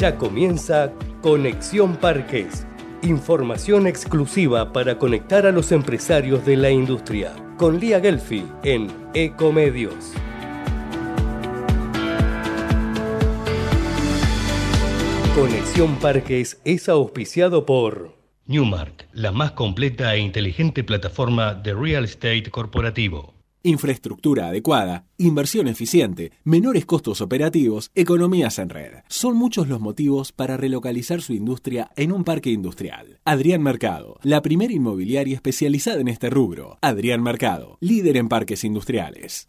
Ya comienza Conexión Parques. Información exclusiva para conectar a los empresarios de la industria. Con Lía Gelfi en Ecomedios. Conexión Parques es auspiciado por Newmark, la más completa e inteligente plataforma de real estate corporativo. Infraestructura adecuada, inversión eficiente, menores costos operativos, economías en red. Son muchos los motivos para relocalizar su industria en un parque industrial. Adrián Mercado, la primera inmobiliaria especializada en este rubro. Adrián Mercado, líder en parques industriales.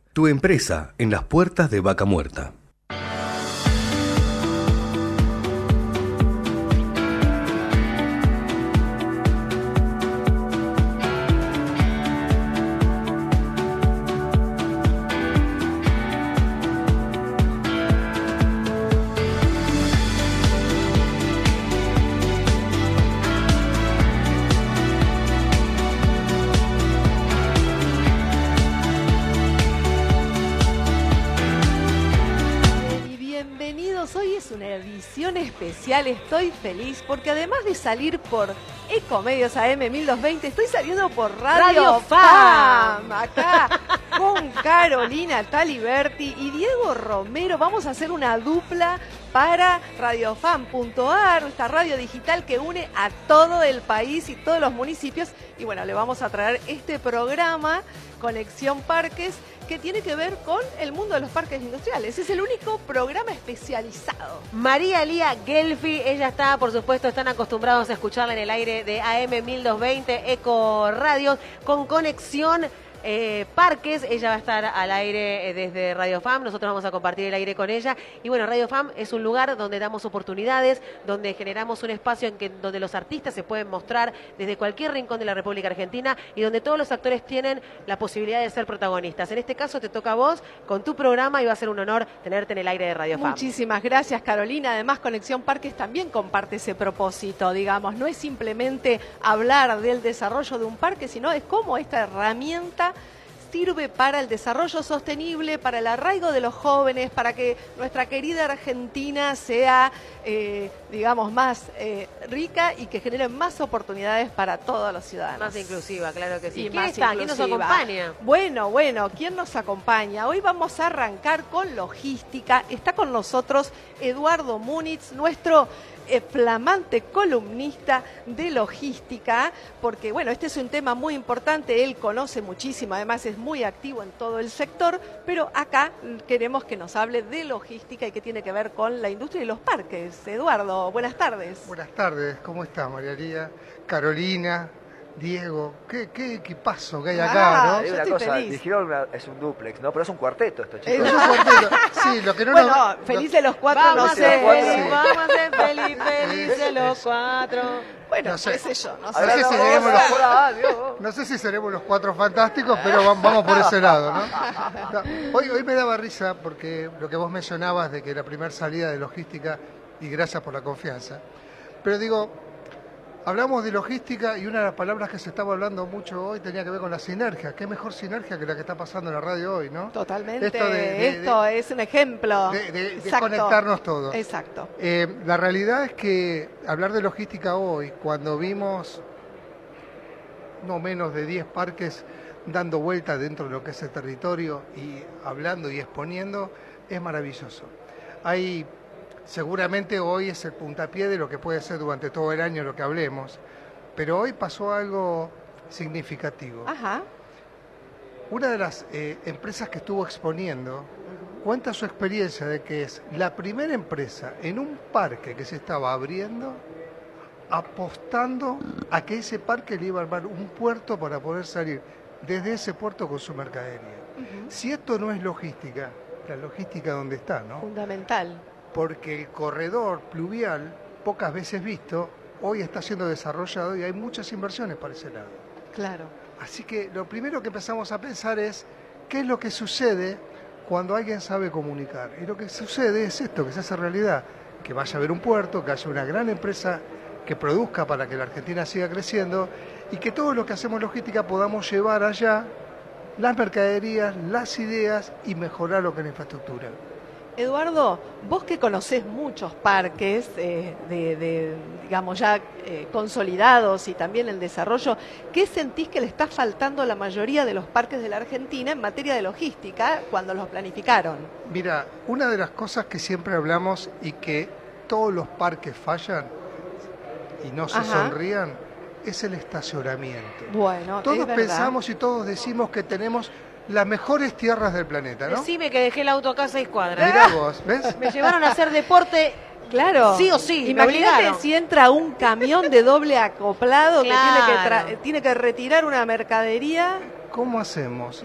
tu empresa en las puertas de Vaca Muerta. Estoy feliz porque además de salir por Ecomedios AM 1220, estoy saliendo por Radio, FAM, acá con Carolina Taliberti y Diego Romero. Vamos a hacer una dupla para radiofam.ar, esta radio digital que une a todo el país y todos los municipios. Y bueno, le vamos a traer este programa, Conexión Parques, que tiene que ver con el mundo de los parques industriales. Es el único programa especializado. María Lía Gelfi, ella está, por supuesto, están acostumbrados a escucharla en el aire de AM 1220 Eco Radio con conexión eh, Parques. Ella va a estar al aire eh, desde Radio FAM. Nosotros vamos a compartir el aire con ella. Y bueno, Radio FAM es un lugar donde damos oportunidades, donde generamos un espacio en que, donde los artistas se pueden mostrar desde cualquier rincón de la República Argentina y donde todos los actores tienen la posibilidad de ser protagonistas. En este caso te toca a vos con tu programa y va a ser un honor tenerte en el aire de Radio FAM. Muchísimas gracias, Carolina. Además, Conexión Parques también comparte ese propósito, digamos. No es simplemente hablar del desarrollo de un parque, sino es cómo esta herramienta sirve para el desarrollo sostenible, para el arraigo de los jóvenes, para que nuestra querida Argentina sea, eh, digamos, más eh, rica y que genere más oportunidades para todos los ciudadanos. Más inclusiva, claro que sí. ¿Quién está? ¿Quién nos acompaña? Bueno, bueno, ¿quién nos acompaña? Hoy vamos a arrancar con logística. Está con nosotros Eduardo Múnitz, nuestro flamante columnista de logística, porque bueno, este es un tema muy importante, él conoce muchísimo, además es muy activo en todo el sector, pero acá queremos que nos hable de logística y que tiene que ver con la industria y los parques. Eduardo, buenas tardes. Buenas tardes, ¿cómo está María Carolina, Diego, qué, qué equipazo que hay acá, ah, ¿no? una cosa, dijeron es un duplex, ¿no? Pero es un cuarteto esto, chicos. Es un cuarteto, sí, lo que no Bueno, felices los cuatro, vamos no a ser felices, vamos a ser felices, felices los cuatro. Bueno, no sé, qué sé yo, no sé. si seremos los, no sé si seremos los cuatro fantásticos, pero vamos por ese lado, ¿no? Hoy, hoy me daba risa porque lo que vos mencionabas de que la primera salida de logística, y gracias por la confianza, pero digo, Hablamos de logística y una de las palabras que se estaba hablando mucho hoy tenía que ver con la sinergia. ¿Qué mejor sinergia que la que está pasando en la radio hoy, no? Totalmente. Esto, es un ejemplo. De, conectarnos todos. Exacto. Eh, la realidad es que hablar de logística hoy, cuando vimos no menos de 10 parques dando vueltas dentro de lo que es el territorio y hablando y exponiendo, es maravilloso. Hay Seguramente hoy es el puntapié de lo que puede ser durante todo el año lo que hablemos, pero hoy pasó algo significativo. Ajá. Una de las eh, empresas que estuvo exponiendo cuenta su experiencia de que es la primera empresa en un parque que se estaba abriendo apostando a que ese parque le iba a armar un puerto para poder salir desde ese puerto con su mercadería. Si esto no es logística, la logística donde está, ¿no? Fundamental porque el corredor pluvial pocas veces visto, hoy está siendo desarrollado y hay muchas inversiones para ese lado. Claro. Así que lo primero que empezamos a pensar es qué es lo que sucede cuando alguien sabe comunicar. Y lo que sucede es esto, que se hace realidad, que vaya a haber un puerto, que haya una gran empresa que produzca para que la Argentina siga creciendo y que todo lo que hacemos logística podamos llevar allá las mercaderías, las ideas y mejorar lo que es la infraestructura. Eduardo, vos que conocés muchos parques eh, de, de, digamos, ya eh, consolidados y también el desarrollo, ¿qué sentís que le está faltando a la mayoría de los parques de la Argentina en materia de logística cuando los planificaron? Mira, una de las cosas que siempre hablamos y que todos los parques fallan y no se Ajá. sonrían es el estacionamiento. Bueno, Todos es pensamos y todos decimos que tenemos las mejores tierras del planeta, ¿no? Decime que dejé el auto acá a seis cuadras. Mirá vos, ¿ves? Me llevaron a hacer deporte. Claro. Sí o sí, me Imagínate si entra un camión de doble acoplado que, tiene que, tiene que retirar una mercadería. ¿Cómo hacemos?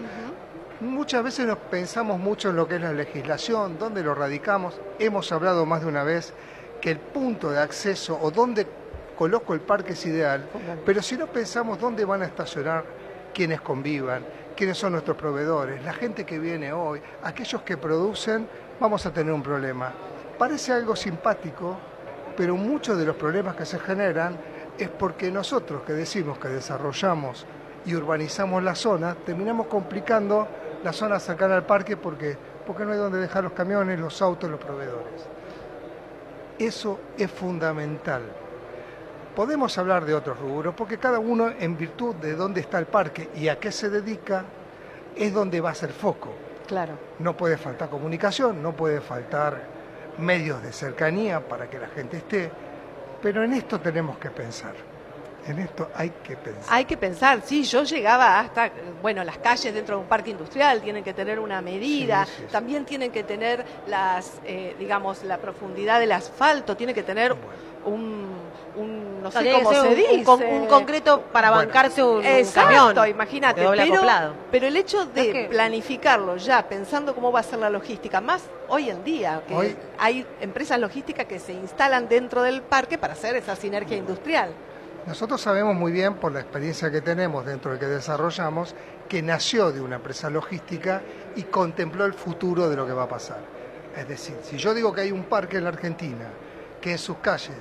Muchas veces nos pensamos mucho en lo que es la legislación, dónde lo radicamos. Hemos hablado más de una vez que el punto de acceso o dónde coloco el parque es ideal, pero si no pensamos dónde van a estacionar quienes convivan, quiénes son nuestros proveedores, la gente que viene hoy, aquellos que producen, vamos a tener un problema. Parece algo simpático, pero muchos de los problemas que se generan es porque nosotros que decimos que desarrollamos y urbanizamos la zona, terminamos complicando la zona cercana al parque porque, porque no hay donde dejar los camiones, los autos, los proveedores. Eso es fundamental. Podemos hablar de otros rubros porque cada uno en virtud de dónde está el parque y a qué se dedica es donde va a ser foco. Claro. No puede faltar comunicación, no puede faltar medios de cercanía para que la gente esté, pero en esto tenemos que pensar. En esto hay que pensar. Hay que pensar, sí, yo llegaba hasta, bueno, las calles dentro de un parque industrial tienen que tener una medida, Sí, sí, sí. también tienen que tener las, eh, digamos, la profundidad del asfalto, tiene que tener un, un no sé cómo se un- dice. un, con- un concreto para Bueno. bancarse un, un Exacto, camión. imagínate. Pero, el hecho de Es que- planificarlo ya, pensando cómo va a ser la logística, más hoy en día, que Hoy- hay empresas logísticas que se instalan dentro del parque para hacer esa sinergia industrial. Nosotros sabemos muy bien, por la experiencia que tenemos dentro del que desarrollamos, que nació de una empresa logística y contempló el futuro de lo que va a pasar. Es decir, si yo digo que hay un parque en la Argentina que en sus calles,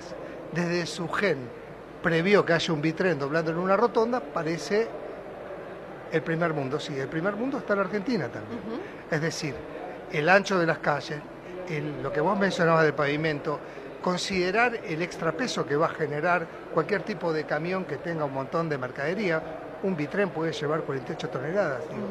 desde su gen, previó que haya un bitren doblando en una rotonda, parece el primer mundo. Sí, el primer mundo está en la Argentina también. Es decir, el ancho de las calles, el- lo que vos mencionabas del pavimento, considerar el extrapeso que va a generar cualquier tipo de camión que tenga un montón de mercadería. Un bitren puede llevar 48 toneladas. digo.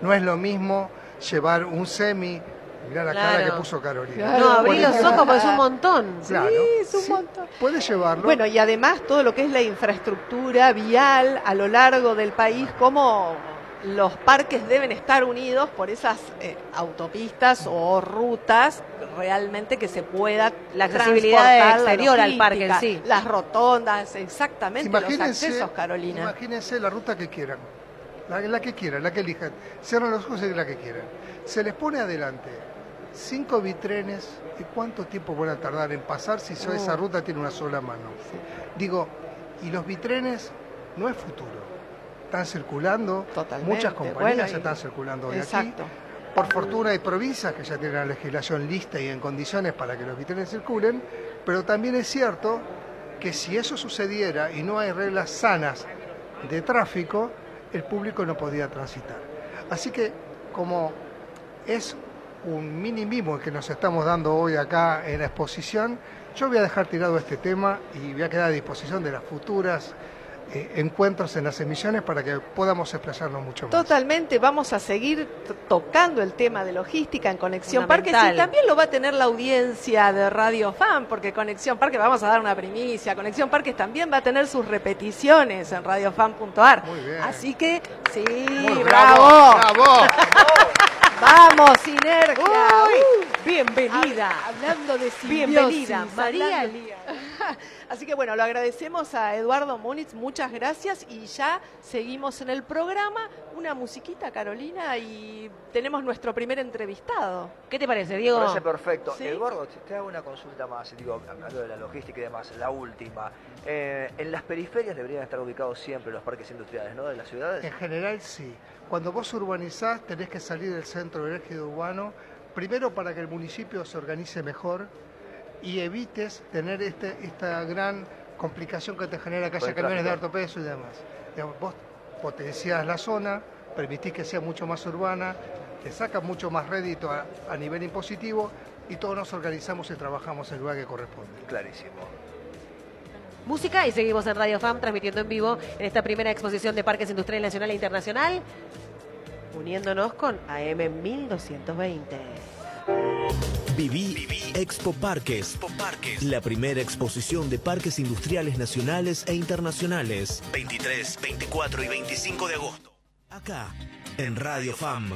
No es lo mismo llevar un semi. Mirá la cara que puso Carolina. Claro. No, abrí los 48 ojos porque es un montón. Claro. es un Sí, montón. Puede llevarlo. Bueno, y además todo lo que es la infraestructura vial a lo largo del país, cómo los parques deben estar unidos por esas eh, autopistas o rutas realmente que se pueda La accesibilidad la exterior al parque sí. Las rotondas, exactamente, los Imagínense, accesos, Carolina. imagínense la ruta que quieran, la, la que quieran, la que elijan. Cierran los ojos y la que quieran. Se les pone adelante cinco bitrenes y cuánto tiempo van a tardar en pasar si Uh. esa ruta tiene una sola mano. Digo, y los bitrenes no es futuro. Están circulando, Totalmente. muchas compañías Bueno, y- están circulando hoy Exacto. aquí. Por fortuna hay provincias que ya tienen la legislación lista y en condiciones para que los bitrenes circulen, pero también es cierto que si eso sucediera y no hay reglas sanas de tráfico, el público no podía transitar. Así que como es un mini mimo que nos estamos dando hoy acá en la exposición, yo voy a dejar tirado este tema y voy a quedar a disposición de las futuras eh, encuentros en las emisiones para que podamos explayarnos mucho más. Totalmente, vamos a seguir tocando el tema de logística en Conexión Parques Fundamental. y también lo va a tener la audiencia de Radio Fan, porque Conexión Parques, vamos a dar una primicia, Conexión Parques también va a tener sus repeticiones en radiofan.ar. Así que, sí, Muy bravo, ¡Bravo! vamos, sinergia. Uy, bienvenida. hab- hablando de simbiosis, Bienvenida, María. Así que bueno, lo agradecemos a Eduardo Múnitz, muchas gracias y ya seguimos en el programa. Una musiquita, Carolina, y tenemos nuestro primer entrevistado. ¿Qué te parece, Diego? Me parece perfecto. Sí. Eduardo, te te hago una consulta más, digo, hablando de la logística y demás, la última. Eh, en las periferias deberían estar ubicados siempre los parques industriales, ¿no? De las ciudades. En general sí. Cuando vos urbanizás tenés que salir del centro del ejido urbano, primero para que el municipio se organice mejor y evites tener este, esta gran complicación que te genera que haya camiones de alto peso y demás. Digamos, vos potenciás la zona, permitís que sea mucho más urbana, te sacas mucho más rédito a, a nivel impositivo y todos nos organizamos y trabajamos en el lugar que corresponde. Clarísimo. Música y seguimos en Radio FAM transmitiendo en vivo en esta primera exposición de Parques Industrial Nacional e Internacional, uniéndonos con AM 1220. Viví, Expo Parques. La primera exposición de parques industriales nacionales e internacionales. 23, 24 y 25 de agosto. Acá, en Radio FAM.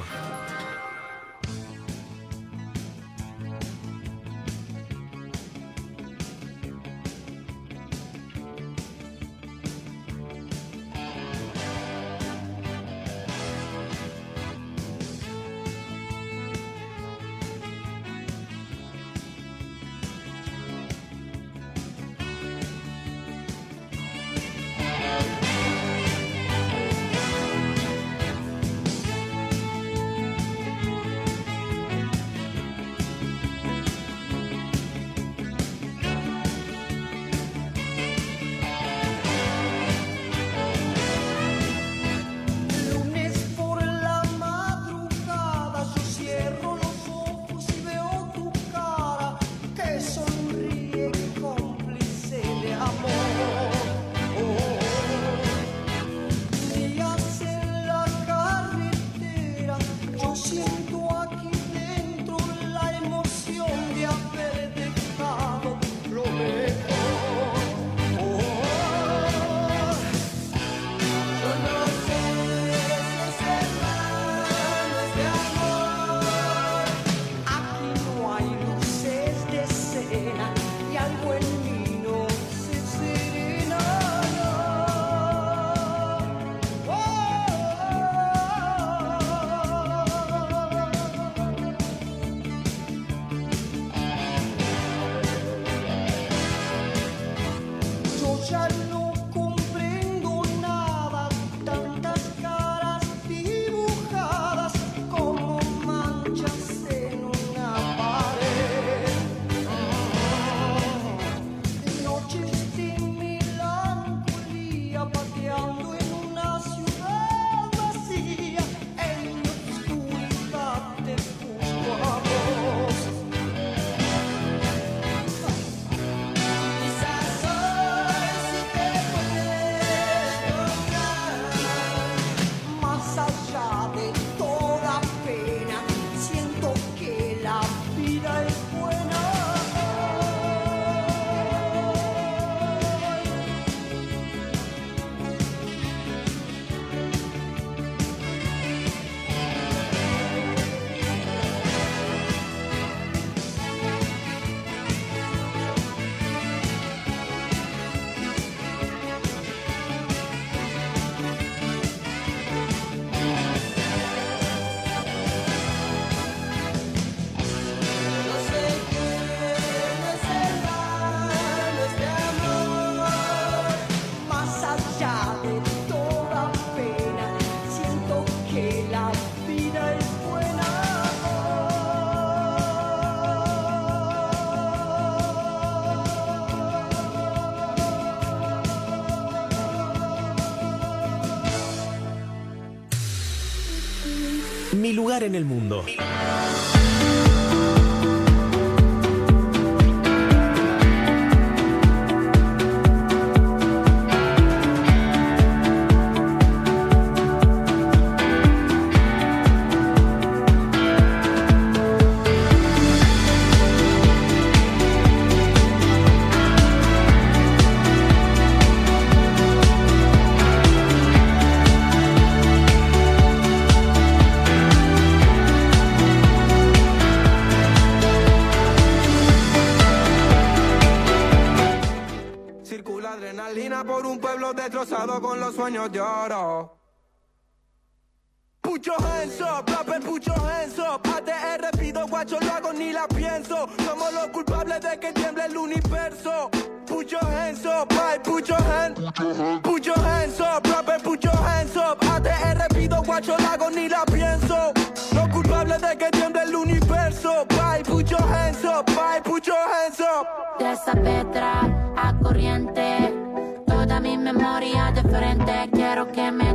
En el mundo.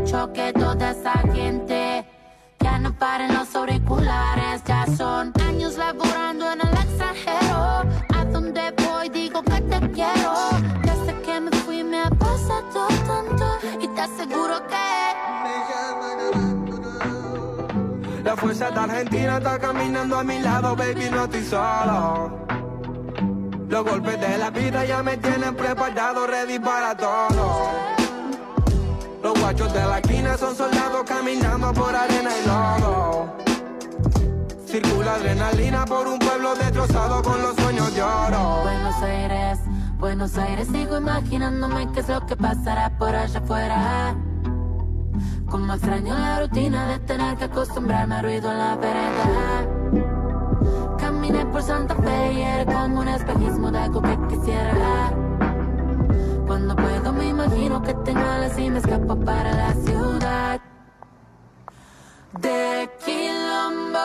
Quiero que toda esa gente. Ya no paren los auriculares, ya son años laborando en el extranjero. A donde voy digo que te quiero. Desde que me fui me ha pasado tanto y te aseguro que La fuerza de Argentina está caminando a mi lado, baby, no estoy solo. Los golpes de la vida ya me tienen preparado, ready para todo. Los guachos de la esquina son soldados caminando por arena y lodo. Circula adrenalina por un pueblo destrozado con los sueños de oro. Buenos Aires, Buenos Aires, sigo imaginándome qué es lo que pasará por allá afuera. Como extraño la rutina de tener que acostumbrarme al ruido en la vereda. Caminé por Santa Fe y era como un espejismo de algo que quisiera. Imagino que tengo alas y me escapo para la ciudad. De Quilombo.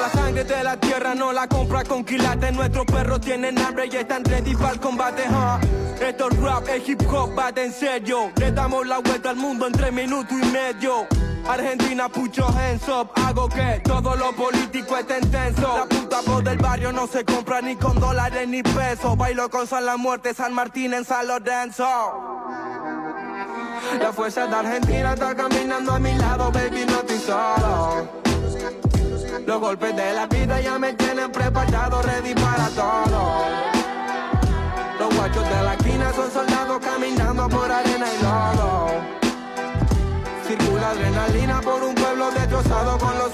La sangre de la tierra no la compra con quilates. Nuestros perros tienen hambre y están ready para el combate. Esto es rap, es hip hop, va en serio. Le damos la vuelta al mundo en tres minutos y medio. Argentina, put your hands. Hago que todo lo político esté intenso. La puta voz del barrio no se compra ni con dólares ni pesos. Bailo con San La Muerte, San Martín en San Lorenzo. La fuerza de Argentina está caminando a mi lado, baby, solo. Los golpes de la vida ya me tienen preparado, ready para todo. Con los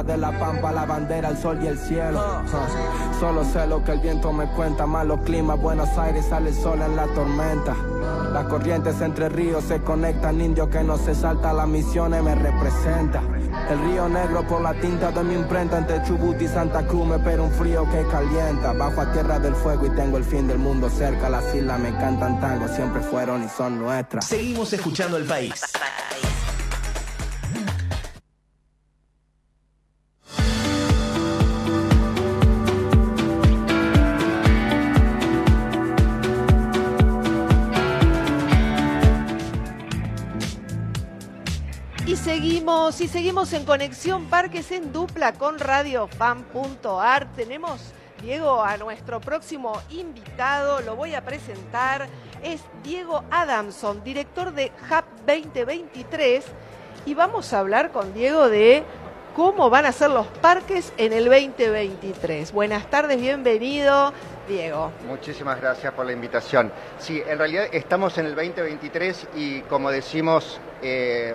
de la pampa, la bandera, el sol y el cielo. Solo sé lo que el viento me cuenta. Malos climas, Buenos Aires sale el sol en la tormenta. Las corrientes entre ríos se conectan, indio que no se salta, la misión me representa. El río negro por la tinta de mi imprenta entre Chubut y Santa Cruz me espera un frío que calienta. Bajo a tierra del fuego y tengo el fin del mundo cerca. Las islas me cantan tango, siempre fueron y son nuestras. Seguimos escuchando el país. Seguimos, y seguimos en Conexión Parques en dupla con radiofan.ar. Tenemos, Diego, a nuestro próximo invitado, lo voy a presentar, es Diego Adamson, director de Hub 2023, y vamos a hablar con Diego de cómo van a ser los parques en el 2023. Buenas tardes, bienvenido, Diego. Muchísimas gracias por la invitación. Sí, en realidad estamos en el 2023 y como decimos eh,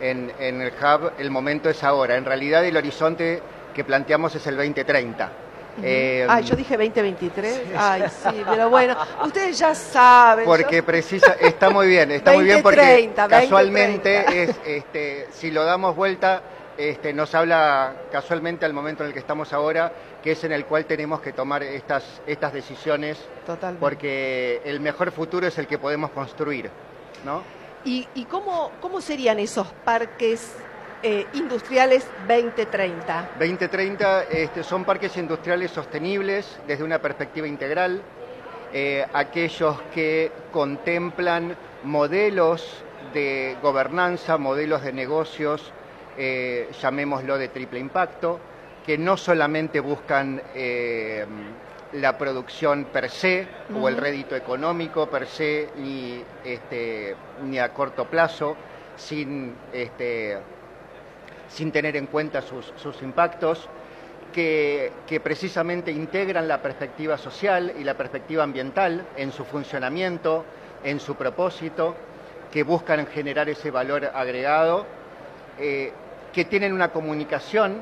en, en el Hub, el momento es ahora. En realidad el horizonte que planteamos es el 2030. Eh, Ay, yo dije 2023. Ay, sí, pero bueno, ustedes ya saben. Porque yo- precisa, está muy bien, está muy bien porque 2030, casualmente 2030. es, este, si lo damos vuelta, este, nos habla casualmente al momento en el que estamos ahora, que es en el cual tenemos que tomar estas, estas decisiones, Totalmente. porque el mejor futuro es el que podemos construir, ¿no? ¿Y, y cómo, cómo serían esos parques eh, industriales 2030? 2030 este, son parques industriales sostenibles desde una perspectiva integral. eh, aquellos que contemplan modelos de gobernanza, modelos de negocios, eh, llamémoslo de triple impacto, que no solamente buscan la producción per se o el rédito económico per se, ni, este, ni a corto plazo, sin, este, sin tener en cuenta sus, sus impactos, que, que precisamente integran la perspectiva social y la perspectiva ambiental en su funcionamiento, en su propósito, que buscan generar ese valor agregado, eh, que tienen una comunicación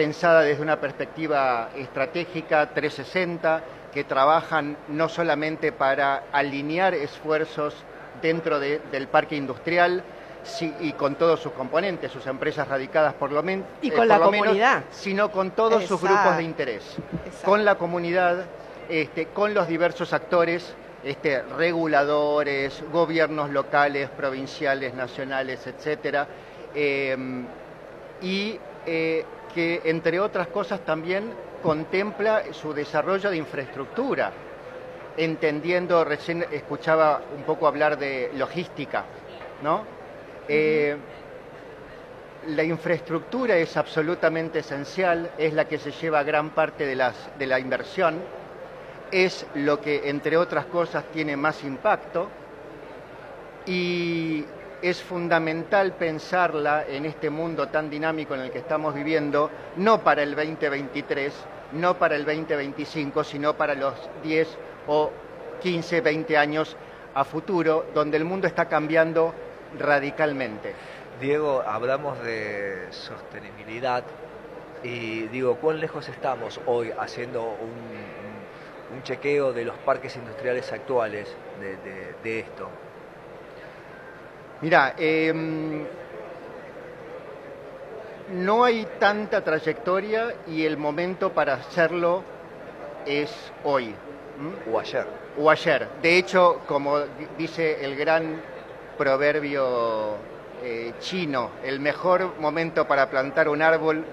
pensada desde una perspectiva estratégica 360, que trabajan no solamente para alinear esfuerzos dentro de- del parque industrial sí, y con todos sus componentes, sus empresas radicadas por lo, men- Y eh, con la lo menos, comunidad. sino con todos sus grupos de interés, con la comunidad, este, con los diversos actores, este, reguladores, gobiernos locales, provinciales, nacionales, etcétera, eh, y eh, que entre otras cosas también contempla su desarrollo de infraestructura, entendiendo, recién escuchaba un poco hablar de logística, ¿no? Eh, la infraestructura es absolutamente esencial, es la que se lleva gran parte de, de la inversión, es lo que, entre otras cosas, tiene más impacto y es fundamental pensarla en este mundo tan dinámico en el que estamos viviendo, no para el 2023, no para el 2025, sino para los 10 o 15, 20 años a futuro, donde el mundo está cambiando radicalmente. Diego, hablamos de sostenibilidad y digo, ¿cuán lejos estamos hoy haciendo un, chequeo de los parques industriales actuales de esto? Mira, em, no hay tanta trayectoria y el momento para hacerlo es hoy. O ayer. O ayer. De hecho, como di- dice el gran proverbio eh, chino, el mejor momento para plantar un árbol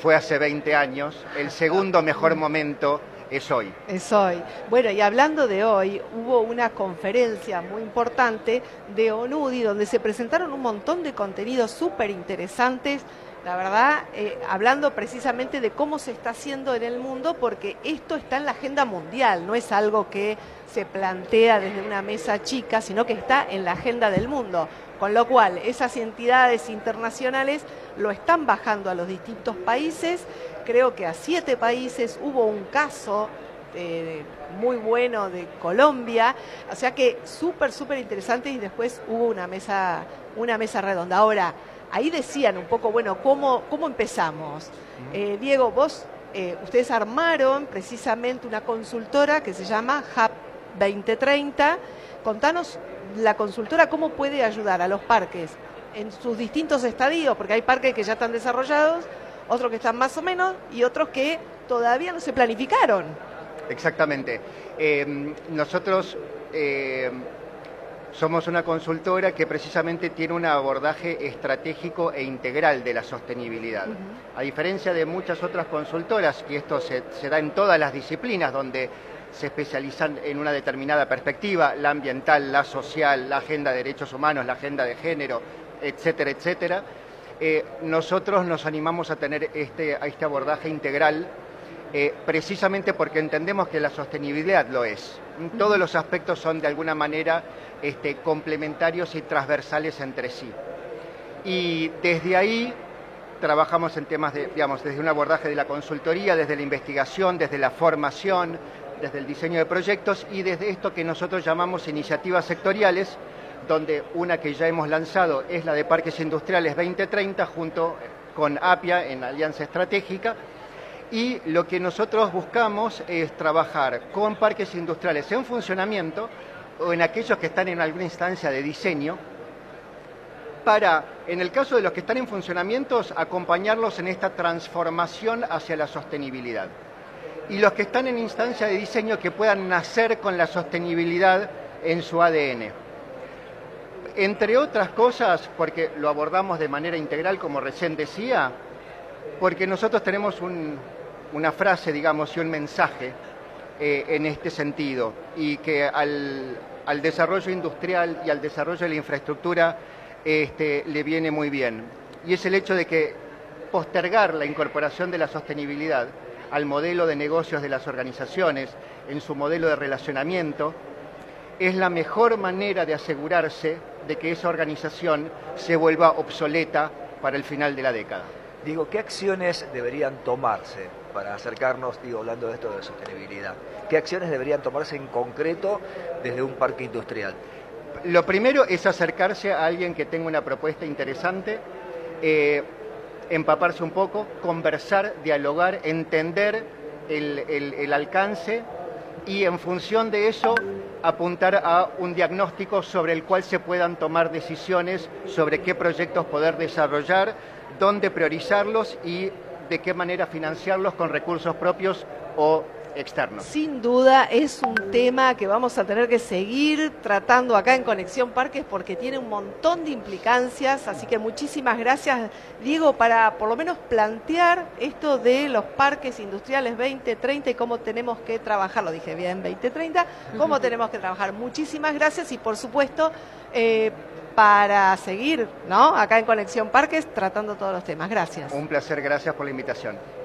fue hace 20 años, el segundo mejor momento es hoy. Es hoy. Bueno, y hablando de hoy, hubo una conferencia muy importante de ONUDI donde se presentaron un montón de contenidos súper interesantes, la verdad, eh, hablando precisamente de cómo se está haciendo en el mundo, porque esto está en la agenda mundial, no es algo que se plantea desde una mesa chica, sino que está en la agenda del mundo. Con lo cual, esas entidades internacionales lo están bajando a los distintos países. Creo que a siete países hubo un caso eh, muy bueno de Colombia. O sea que súper, súper interesante y después hubo una mesa, una mesa redonda. Ahora, ahí decían un poco, bueno, ¿cómo, cómo empezamos? Eh, Diego, vos, eh, ustedes armaron precisamente una consultora que se llama Hub 2030. Contanos la consultora cómo puede ayudar a los parques en sus distintos estadios, porque hay parques que ya están desarrollados, otros que están más o menos y otros que todavía no se planificaron. Exactamente. Eh, nosotros eh, somos una consultora que precisamente tiene un abordaje estratégico e integral de la sostenibilidad. A diferencia de muchas otras consultoras, y esto se, se da en todas las disciplinas donde se especializan en una determinada perspectiva, la ambiental, la social, la agenda de derechos humanos, la agenda de género, etcétera, etcétera, eh, nosotros nos animamos a tener este, a este abordaje integral eh, precisamente porque entendemos que la sostenibilidad lo es. Todos los aspectos son de alguna manera este, complementarios y transversales entre sí. Y desde ahí trabajamos en temas de, digamos, desde un abordaje de la consultoría, desde la investigación, desde la formación, desde el diseño de proyectos y desde esto que nosotros llamamos iniciativas sectoriales, donde una que ya hemos lanzado es la de Parques Industriales 2030 junto con APIA en Alianza Estratégica. Y lo que nosotros buscamos es trabajar con parques industriales en funcionamiento o en aquellos que están en alguna instancia de diseño para, en el caso de los que están en funcionamiento, acompañarlos en esta transformación hacia la sostenibilidad. Y los que están en instancia de diseño que puedan nacer con la sostenibilidad en su ADN. Entre otras cosas, porque lo abordamos de manera integral, como recién decía, porque nosotros tenemos un- una frase, digamos, y un mensaje eh, en este sentido y que al, al desarrollo industrial y al desarrollo de la infraestructura este, le viene muy bien. Y es el hecho de que postergar la incorporación de la sostenibilidad al modelo de negocios de las organizaciones, en su modelo de relacionamiento, es la mejor manera de asegurarse de que esa organización se vuelva obsoleta para el final de la década. Digo, ¿qué acciones deberían tomarse para acercarnos, digo, hablando de esto de sostenibilidad? ¿Qué acciones deberían tomarse en concreto desde un parque industrial? Lo primero es acercarse a alguien que tenga una propuesta interesante, eh, empaparse un poco, conversar, dialogar, entender el, el- el alcance y en función de eso apuntar a un diagnóstico sobre el cual se puedan tomar decisiones sobre qué proyectos poder desarrollar, dónde priorizarlos y de qué manera financiarlos con recursos propios o externos. Sin duda es un tema que vamos a tener que seguir tratando acá en Conexión Parques porque tiene un montón de implicancias, así que muchísimas gracias Diego para por lo menos plantear esto de los parques industriales 2030 y cómo tenemos que trabajar, lo dije bien 2030, cómo tenemos que trabajar. Muchísimas gracias y por supuesto eh, para seguir ¿no? acá en Conexión Parques tratando todos los temas. Gracias. Un placer, gracias por la invitación.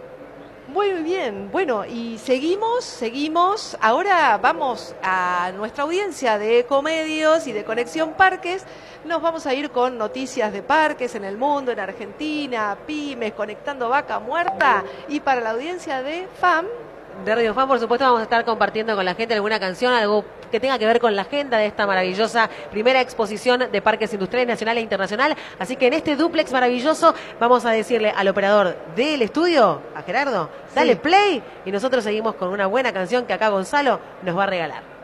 Muy bien, bueno, y seguimos, seguimos. Ahora vamos a nuestra audiencia de Ecomedios y de Conexión Parques. Nos vamos a ir con noticias de parques en el mundo, en Argentina, pymes, conectando vaca muerta. Y para la audiencia de FAM, De Radio Fan, por supuesto, vamos a estar compartiendo con la gente alguna canción, algo que tenga que ver con la agenda de esta maravillosa primera exposición de parques industriales nacional e internacional. Así que en este duplex maravilloso vamos a decirle al operador del estudio, a Gerardo, dale play y nosotros seguimos con una buena canción que acá Gonzalo nos va a regalar.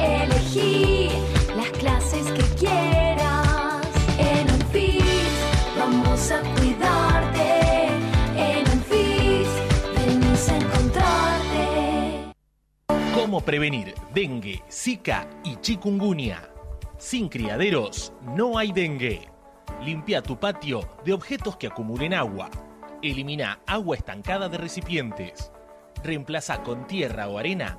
Elegí las clases que quieras. En un fit vamos a cuidarte. En un fit venimos a encontrarte. ¿Cómo prevenir dengue, zika y chikungunya? Sin criaderos no hay dengue. Limpia tu patio de objetos que acumulen agua. Elimina agua estancada de recipientes. Reemplaza con tierra o arena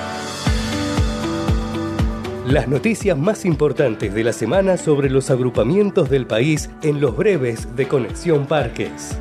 Las noticias más importantes de la semana sobre los agrupamientos del país en los breves de Conexión Parques.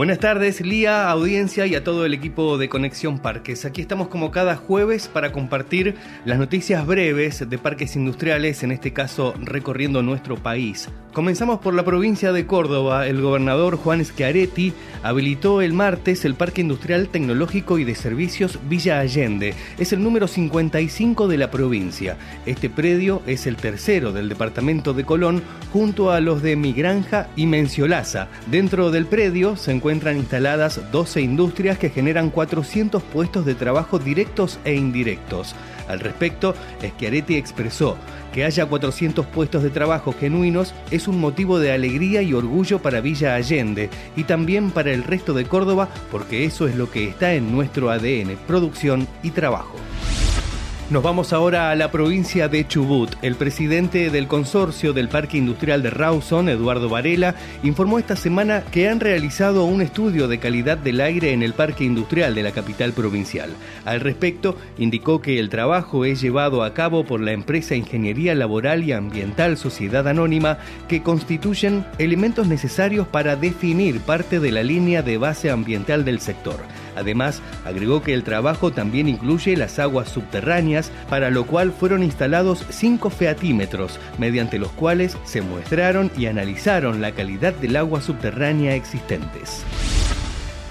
Buenas tardes, Lía, audiencia y a todo el equipo de Conexión Parques. Aquí estamos como cada jueves para compartir las noticias breves de parques industriales, en este caso recorriendo nuestro país. Comenzamos por la provincia de Córdoba. El gobernador Juan Schiaretti habilitó el martes el Parque Industrial Tecnológico y de Servicios Villa Allende. Es el número 55 de la provincia. Este predio es el tercero del departamento de Colón junto a los de Migranja y Menciolaza. Dentro del predio se encuentran instaladas 12 industrias que generan 400 puestos de trabajo directos e indirectos. Al respecto, Schiaretti expresó que haya 400 puestos de trabajo genuinos es un motivo de alegría y orgullo para Villa Allende y también para el resto de Córdoba porque eso es lo que está en nuestro ADN, producción y trabajo. Nos vamos ahora a la provincia de Chubut. El presidente del consorcio del Parque Industrial de Rawson, Eduardo Varela, informó esta semana que han realizado un estudio de calidad del aire en el Parque Industrial de la capital provincial. Al respecto, indicó que el trabajo es llevado a cabo por la empresa Ingeniería Laboral y Ambiental Sociedad Anónima, que constituyen elementos necesarios para definir parte de la línea de base ambiental del sector. Además, agregó que el trabajo también incluye las aguas subterráneas, para lo cual fueron instalados cinco featímetros, mediante los cuales se muestraron y analizaron la calidad del agua subterránea existentes.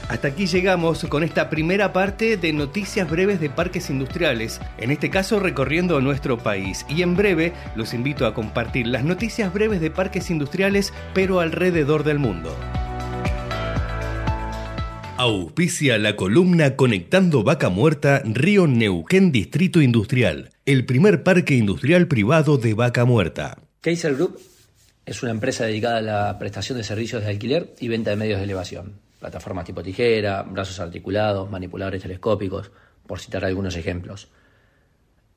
Hasta aquí llegamos con esta primera parte de noticias breves de parques industriales, en este caso recorriendo nuestro país. Y en breve los invito a compartir las noticias breves de parques industriales, pero alrededor del mundo. Auspicia la columna Conectando Vaca Muerta Río Neuquén Distrito Industrial, el primer parque industrial privado de Vaca Muerta. Kaiser Group es una empresa dedicada a la prestación de servicios de alquiler y venta de medios de elevación plataformas tipo tijera, brazos articulados, manipuladores telescópicos, por citar algunos ejemplos.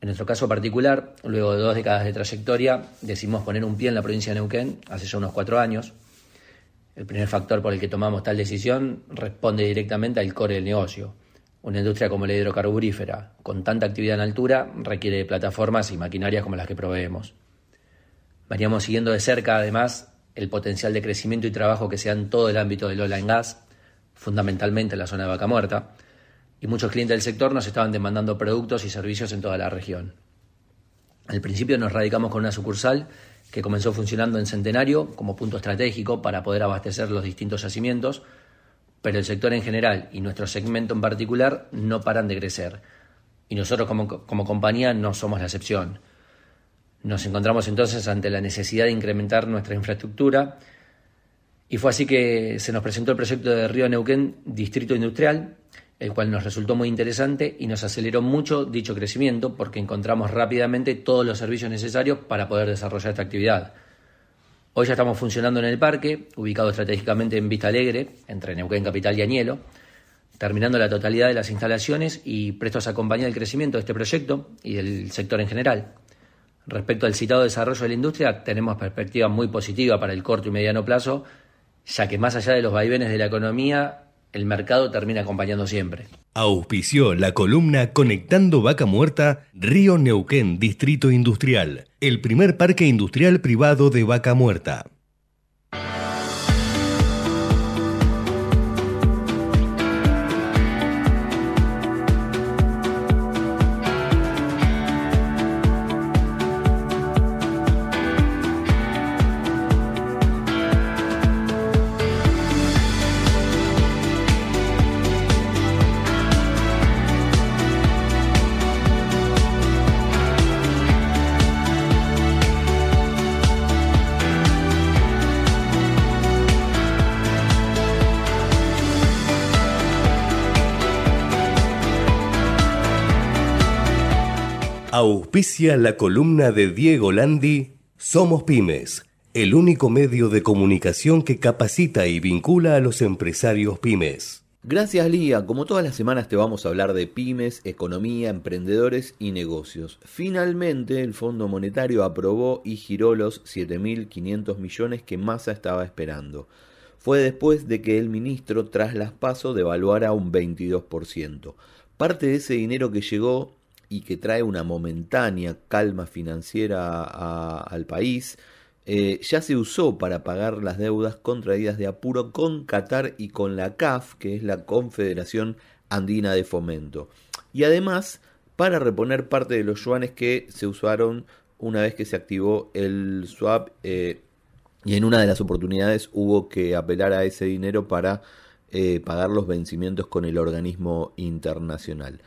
En nuestro caso particular, luego de dos décadas de trayectoria, decidimos poner un pie en la provincia de Neuquén hace ya unos cuatro años. El primer factor por el que tomamos tal decisión responde directamente al core del negocio. Una industria como la hidrocarburífera, con tanta actividad en altura, requiere de plataformas y maquinarias como las que proveemos. Veníamos siguiendo de cerca, además, el potencial de crecimiento y trabajo que se da en todo el ámbito del oil and gas, fundamentalmente en la zona de Vaca Muerta, y muchos clientes del sector nos estaban demandando productos y servicios en toda la región. Al principio nos radicamos con una sucursal que comenzó funcionando en Centenario como punto estratégico para poder abastecer los distintos yacimientos, pero el sector en general y nuestro segmento en particular no paran de crecer. Y nosotros como, como compañía no somos la excepción. Nos encontramos entonces ante la necesidad de incrementar nuestra infraestructura y fue así que se nos presentó el proyecto de Río Neuquén Distrito Industrial, el cual nos resultó muy interesante y nos aceleró mucho dicho crecimiento porque encontramos rápidamente todos los servicios necesarios para poder desarrollar esta actividad. Hoy ya estamos funcionando en el parque, ubicado estratégicamente en Vista Alegre, entre Neuquén Capital y Añelo, terminando la totalidad de las instalaciones y prestos a acompañar el crecimiento de este proyecto y del sector en general. Respecto al citado desarrollo de la industria, tenemos perspectiva muy positiva para el corto y mediano plazo, ya que más allá de los vaivenes de la economía, el mercado termina acompañando siempre. Auspició la columna Conectando Vaca Muerta, Río Neuquén, Distrito Industrial, el primer parque industrial privado de Vaca Muerta. Auspicia la columna de Diego Landi, Somos Pymes, el único medio de comunicación que capacita y vincula a los empresarios pymes. Gracias Lía, como todas las semanas te vamos a hablar de pymes, economía, emprendedores y negocios. Finalmente el Fondo Monetario aprobó y giró los 7.500 millones que Massa estaba esperando. Fue después de que el ministro tras las pasos devaluara un 22%. Parte de ese dinero que llegó y que trae una momentánea calma financiera al país, eh, ya se usó para pagar las deudas contraídas de apuro con Qatar y con la CAF, que es la Confederación Andina de Fomento. Y además para reponer parte de los yuanes que se usaron una vez que se activó el swap eh, y en una de las oportunidades hubo que apelar a ese dinero para eh, pagar los vencimientos con el organismo internacional.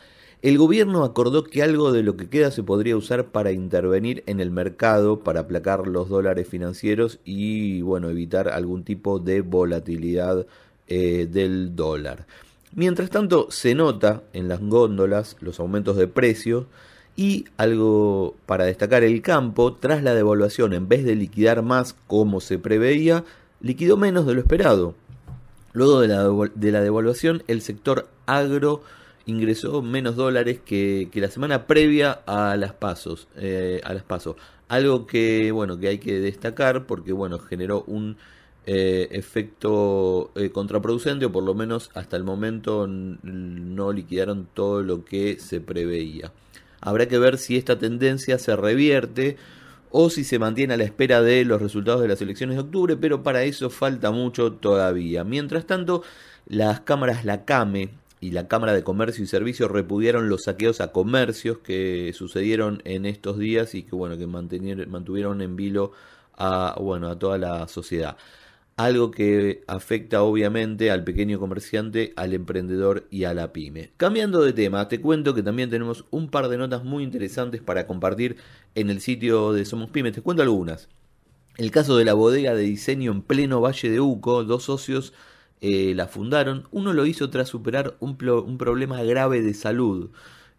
El gobierno acordó que algo de lo que queda se podría usar para intervenir en el mercado, para aplacar los dólares financieros y bueno, evitar algún tipo de volatilidad eh, del dólar. Mientras tanto, se nota en las góndolas los aumentos de precios y algo para destacar el campo, tras la devaluación, en vez de liquidar más como se preveía, liquidó menos de lo esperado. Luego de la, de la devaluación, el sector agro ingresó menos dólares que, la semana previa a las pasos, eh, a pasos. Algo que bueno que hay que destacar porque bueno generó un eh, efecto eh, contraproducente o por lo menos hasta el momento no liquidaron todo lo que se preveía. Habrá que ver si esta tendencia se revierte o si se mantiene a la espera de los resultados de las elecciones de octubre, pero para eso falta mucho todavía. Mientras tanto, las cámaras La Came y la Cámara de Comercio y Servicios repudiaron los saqueos a comercios que sucedieron en estos días y que bueno que mantuvieron en vilo a bueno a toda la sociedad. Algo que afecta obviamente al pequeño comerciante, al emprendedor y a la pyme. Cambiando de tema, te cuento que también tenemos un par de notas muy interesantes para compartir en el sitio de Somos Pymes. Te cuento algunas. El caso de la bodega de diseño en pleno Valle de Uco, dos socios eh, la fundaron. Uno lo hizo tras superar un, problema grave de salud.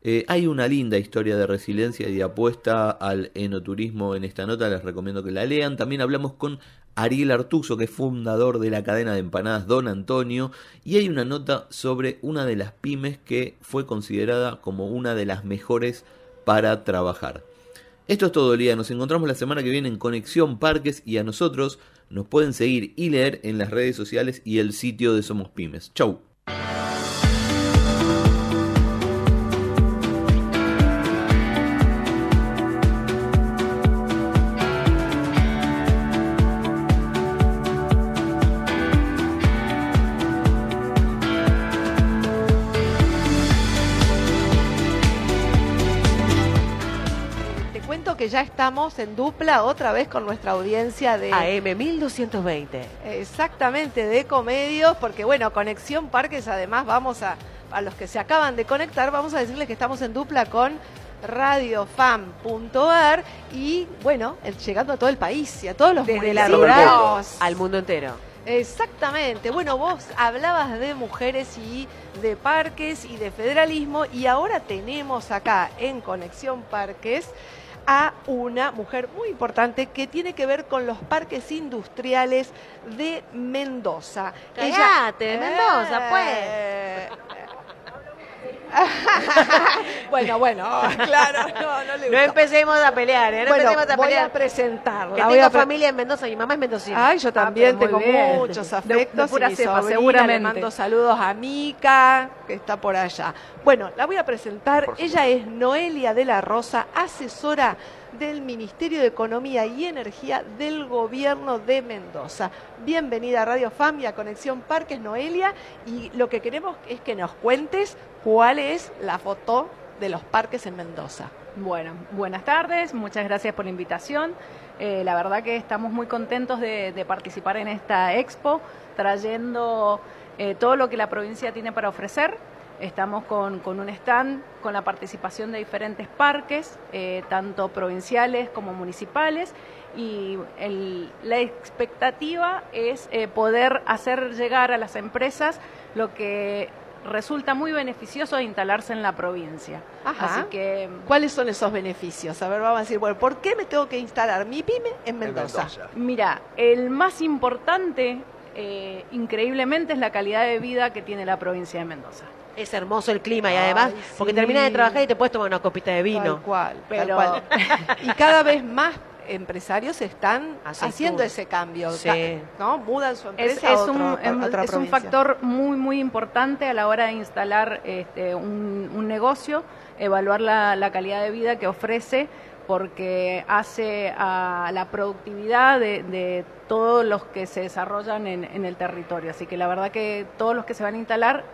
Eh, hay una linda historia de resiliencia y de apuesta al enoturismo en esta nota, les recomiendo que la lean. También hablamos con Ariel Artuso, que es fundador de la cadena de empanadas Don Antonio, y hay una nota sobre una de las pymes que fue considerada como una de las mejores para trabajar. Esto es todo el día, nos encontramos la semana que viene en Conexión Parques y a nosotros nos pueden seguir y leer en las redes sociales y el sitio de Somos Pymes. Chau. Que ya estamos en dupla otra vez con nuestra audiencia de AM 1220. Exactamente, de Ecomedios, porque bueno, Conexión Parques, además vamos a, a los que se acaban de conectar, vamos a decirles que estamos en dupla con radiofam.ar y bueno, llegando a todo el país y a todos los Desde la rural al mundo entero. Exactamente. Bueno, vos hablabas de mujeres y de parques y de federalismo y ahora tenemos acá en Conexión Parques a una mujer muy importante que tiene que ver con los parques industriales de Mendoza. Callate, de Mendoza, pues. bueno, bueno, claro, no, no le No gusta. empecemos a pelear, ¿eh? No Bueno, empecemos a voy pelear. a presentarla. Que voy tengo a pre- familia en Mendoza, mi mamá es mendocina. Ay, yo también Ah, tengo bien. muchos De- afectos. de pura y mi cepa, sobrina, seguramente. Le mando saludos a Mica, que está por allá. Bueno, la voy a presentar. Ella es Noelia de la Rosa, asesora del Ministerio de Economía y Energía del Gobierno de Mendoza. Bienvenida a Radio FAM y a Conexión Parques, Noelia. Y lo que queremos es que nos cuentes cuál es la foto de los parques en Mendoza. Bueno, buenas tardes, muchas gracias por la invitación. Eh, la verdad que estamos muy contentos de, participar en esta expo, trayendo eh, todo lo que la provincia tiene para ofrecer. Estamos con, con un stand con la participación de diferentes parques, eh, tanto provinciales como municipales, y la expectativa es poder hacer llegar a las empresas lo que resulta muy beneficioso de instalarse en la provincia. Ajá. Así que ¿Cuáles son esos beneficios? A ver, vamos a decir, bueno, ¿por qué me tengo que instalar mi pyme en Mendoza? Mira, el más importante, eh, increíblemente, es la calidad de vida que tiene la provincia de Mendoza. Es hermoso el clima y además, Ay, porque terminas de trabajar y te puedes tomar una copita de vino. Tal cual, Pero- tal cual. y cada vez más empresarios están haciendo ese cambio, Sí. ¿no? Mudan su Es, empresa a, es otro- un, a es- otra es un factor muy, muy importante a la hora de instalar este, un, un negocio, evaluar la, la calidad de vida que ofrece, porque hace a la productividad de, de todos los que se desarrollan en, en el territorio. Así que la verdad que todos los que se van a instalar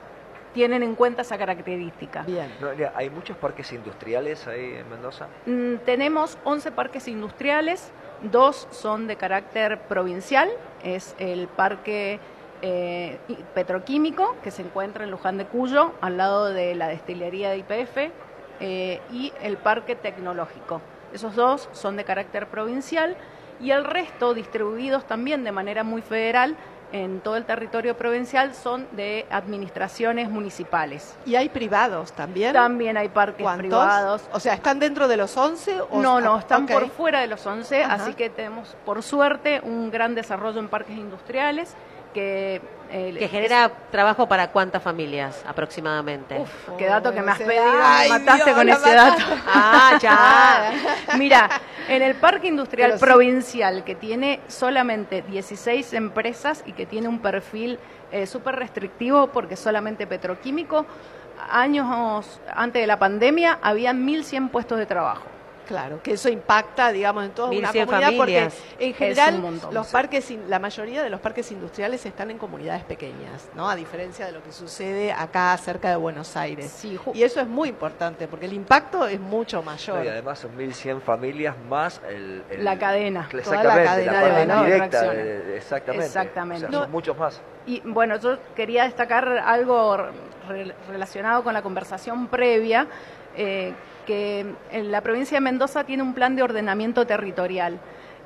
tienen en cuenta esa característica. Bien. ¿Hay muchos parques industriales ahí en Mendoza? Mm, tenemos 11 parques industriales, dos son de carácter provincial, es el parque eh, petroquímico que se encuentra en Luján de Cuyo, al lado de la destilería de IPF, eh, y el parque tecnológico. Esos dos son de carácter provincial y el resto, distribuidos también de manera muy federal en todo el territorio provincial, son de administraciones municipales. ¿Y hay privados también? También hay parques ¿Cuántos? privados. O sea, ¿están dentro de los 11? O No, no, ah, están por fuera de los 11, Ajá. así que tenemos, por suerte, un gran desarrollo en parques industriales que... eh, Que genera trabajo para cuántas familias aproximadamente. Uf, qué dato que me has pedido, Ay, me mataste Dios, con ese mataste. dato. Ah, ya. Mira, en el parque industrial Pero sí. provincial, que tiene solamente 16 empresas y que tiene un perfil eh, súper restrictivo porque es solamente petroquímico, años antes de la pandemia había 1.100 puestos de trabajo. Claro, que eso impacta, digamos, en toda una 1100 comunidad familias. porque en general montón, los sí. parques, in- la mayoría de los parques industriales están en comunidades pequeñas, ¿no? A diferencia de lo que sucede acá cerca de Buenos Aires. y eso es muy importante porque el impacto es mucho mayor. Y además son 1.100 familias más el, el- La cadena. Exactamente, Toda la cadena de valor, de- exactamente. Exactamente. O sea, son muchos más. Y bueno, yo quería destacar algo re- relacionado con la conversación previa, eh, que en la provincia de Mendoza tiene un plan de ordenamiento territorial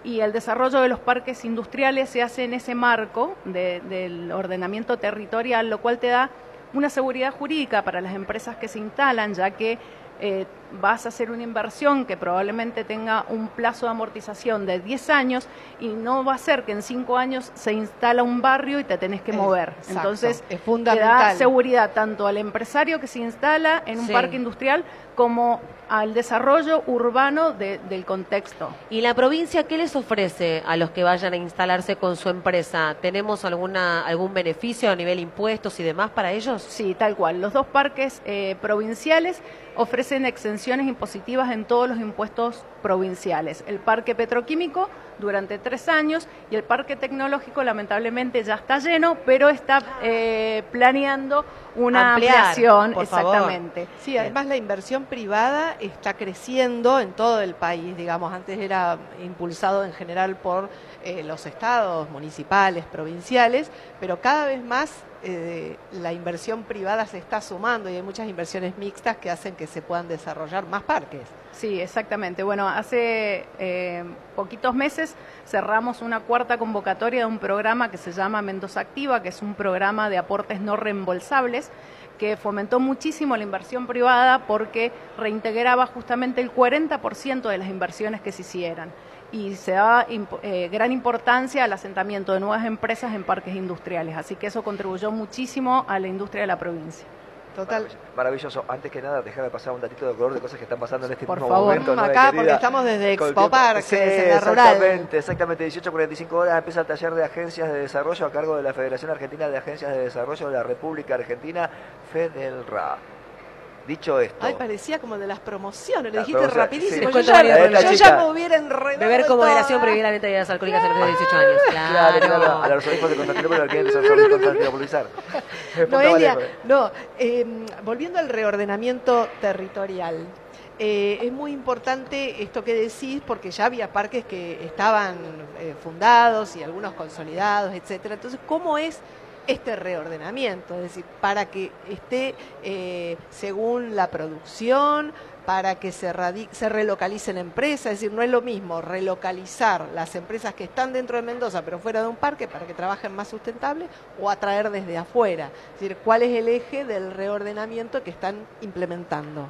y el desarrollo de los parques industriales se hace en ese marco de- del ordenamiento territorial, lo cual te da una seguridad jurídica para las empresas que se instalan, ya que eh, vas a hacer una inversión que probablemente tenga un plazo de amortización de 10 años y no va a ser que en 5 años se instala un barrio y te tenés que mover. exacto, Entonces, es te da seguridad tanto al empresario que se instala en un Sí. parque industrial como al desarrollo urbano de- del contexto. ¿Y la provincia qué les ofrece a los que vayan a instalarse con su empresa? ¿Tenemos alguna algún beneficio a nivel impuestos y demás para ellos? Sí, tal cual. Los dos parques eh, provinciales ofrecen impositivas en todos los impuestos provinciales. El parque petroquímico durante tres años y el parque tecnológico lamentablemente ya está lleno, pero está eh, planeando una Ampliar, ampliación. por favor. exactamente. Sí, además la inversión privada está creciendo en todo el país, digamos, antes era impulsado en general por eh, los estados municipales, provinciales, pero cada vez más eh, la inversión privada se está sumando y hay muchas inversiones mixtas que hacen que se puedan desarrollar más parques. Sí, exactamente. Bueno, hace eh, poquitos meses cerramos una cuarta convocatoria de un programa que se llama Mendoza Activa, que es un programa de aportes no reembolsables que fomentó muchísimo la inversión privada porque reintegraba justamente el 40% de las inversiones que se hicieran y se daba eh, gran importancia al asentamiento de nuevas empresas en parques industriales. Así que eso contribuyó muchísimo a la industria de la provincia. Total. Maravilloso. Antes que nada, déjame pasar un datito de color de cosas que están pasando en este Por mismo favor. momento. ¿no, Acá, porque estamos desde Expo Sí, la rural. exactamente, exactamente. 18 45 horas empieza el taller de agencias de desarrollo a cargo de la Federación Argentina de Agencias de Desarrollo de la República Argentina, FEDELRA. Dicho esto, Ay, parecía como de las promociones, lo La dijiste promoción, rapidísimo. sí. Yo, ya, varias yo ya me hubiera enredado. Beber en con moderación, prohibir la venta de bebidas alcohólicas a menores de 18 años. claro, claro, a los obispos de Constantinopla publicar. Noelia, no, eh, volviendo al reordenamiento territorial. eh, es muy importante esto que decís porque ya había parques que estaban eh, fundados y algunos consolidados, etcétera. Entonces, ¿cómo es este reordenamiento? Es decir, para que esté eh, según la producción, para que se, se relocalicen empresas, es decir, no es lo mismo relocalizar las empresas que están dentro de Mendoza pero fuera de un parque para que trabajen más sustentable o atraer desde afuera. Es decir, ¿cuál es el eje del reordenamiento que están implementando?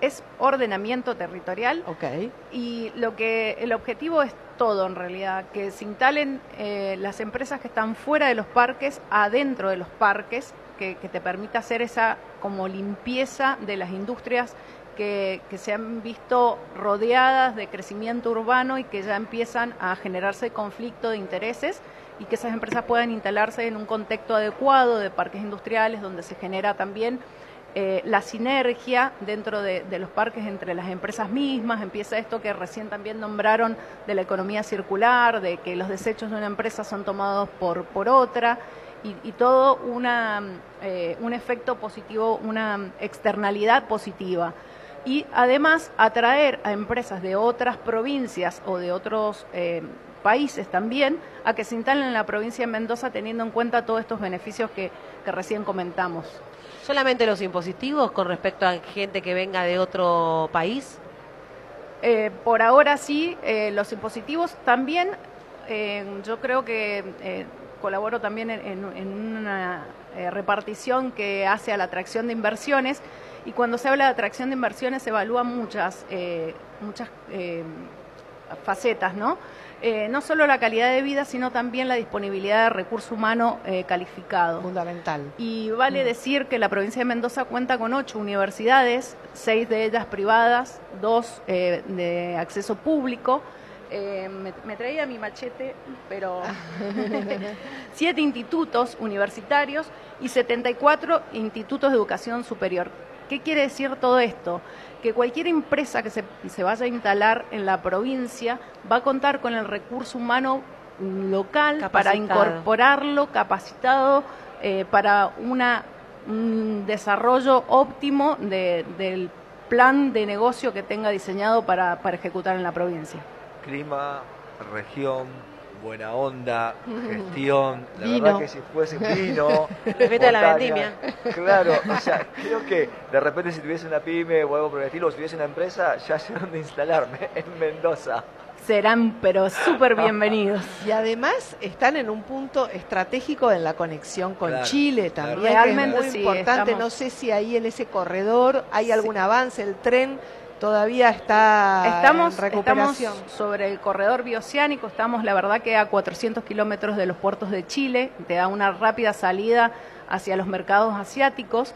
Es ordenamiento territorial Ok. y lo que el objetivo es todo en realidad, que se instalen eh, las empresas que están fuera de los parques, adentro de los parques, que, que te permita hacer esa como limpieza de las industrias que, que se han visto rodeadas de crecimiento urbano y que ya empiezan a generarse conflicto de intereses y que esas empresas puedan instalarse en un contexto adecuado de parques industriales donde se genera también eh, la sinergia dentro de, los parques entre las empresas mismas, empieza esto que recién también nombraron de la economía circular, de que los desechos de una empresa son tomados por, por otra, y, y todo una, eh, un efecto positivo, una externalidad positiva. Y además atraer a empresas de otras provincias o de otros eh, países también a que se instalen en la provincia de Mendoza teniendo en cuenta todos estos beneficios que, que recién comentamos. ¿Solamente los impositivos con respecto a gente que venga de otro país? Eh, por ahora sí, eh, los impositivos también, eh, yo creo que colaboro también en, en- una repartición que hace a la atracción de inversiones y cuando se habla de atracción de inversiones se evalúan muchas, muchas facetas, ¿no? Eh, no solo la calidad de vida, sino también la disponibilidad de recurso humano eh, calificado. Fundamental. Y vale decir que la provincia de Mendoza cuenta con ocho universidades, seis de ellas privadas, dos eh, de acceso público. Me, me traía mi machete, pero siete institutos universitarios y 74 institutos de educación superior. ¿Qué quiere decir todo esto? Que cualquier empresa que se, se vaya a instalar en la provincia va a contar con el recurso humano local para incorporarlo, capacitado eh, para una, un desarrollo óptimo de- del plan de negocio que tenga diseñado para, para ejecutar en la provincia. Clima, región, buena onda, gestión. La Vino. verdad que si fuese vino. Respeto a la vendimia. Claro, o sea, creo que de repente si tuviese una pyme o algo por el estilo, o si tuviese una empresa, ya sé dónde instalarme, en Mendoza. Serán, pero súper bienvenidos. Y además están en un punto estratégico en la conexión con Claro, Chile también. Realmente que es muy sí, importante. estamos- No sé si ahí en ese corredor hay algún avance. El tren todavía está Estamos, en recuperación. estamos sobre el corredor bioceánico, estamos la verdad que a 400 kilómetros de los puertos de Chile, te da una rápida salida hacia los mercados asiáticos.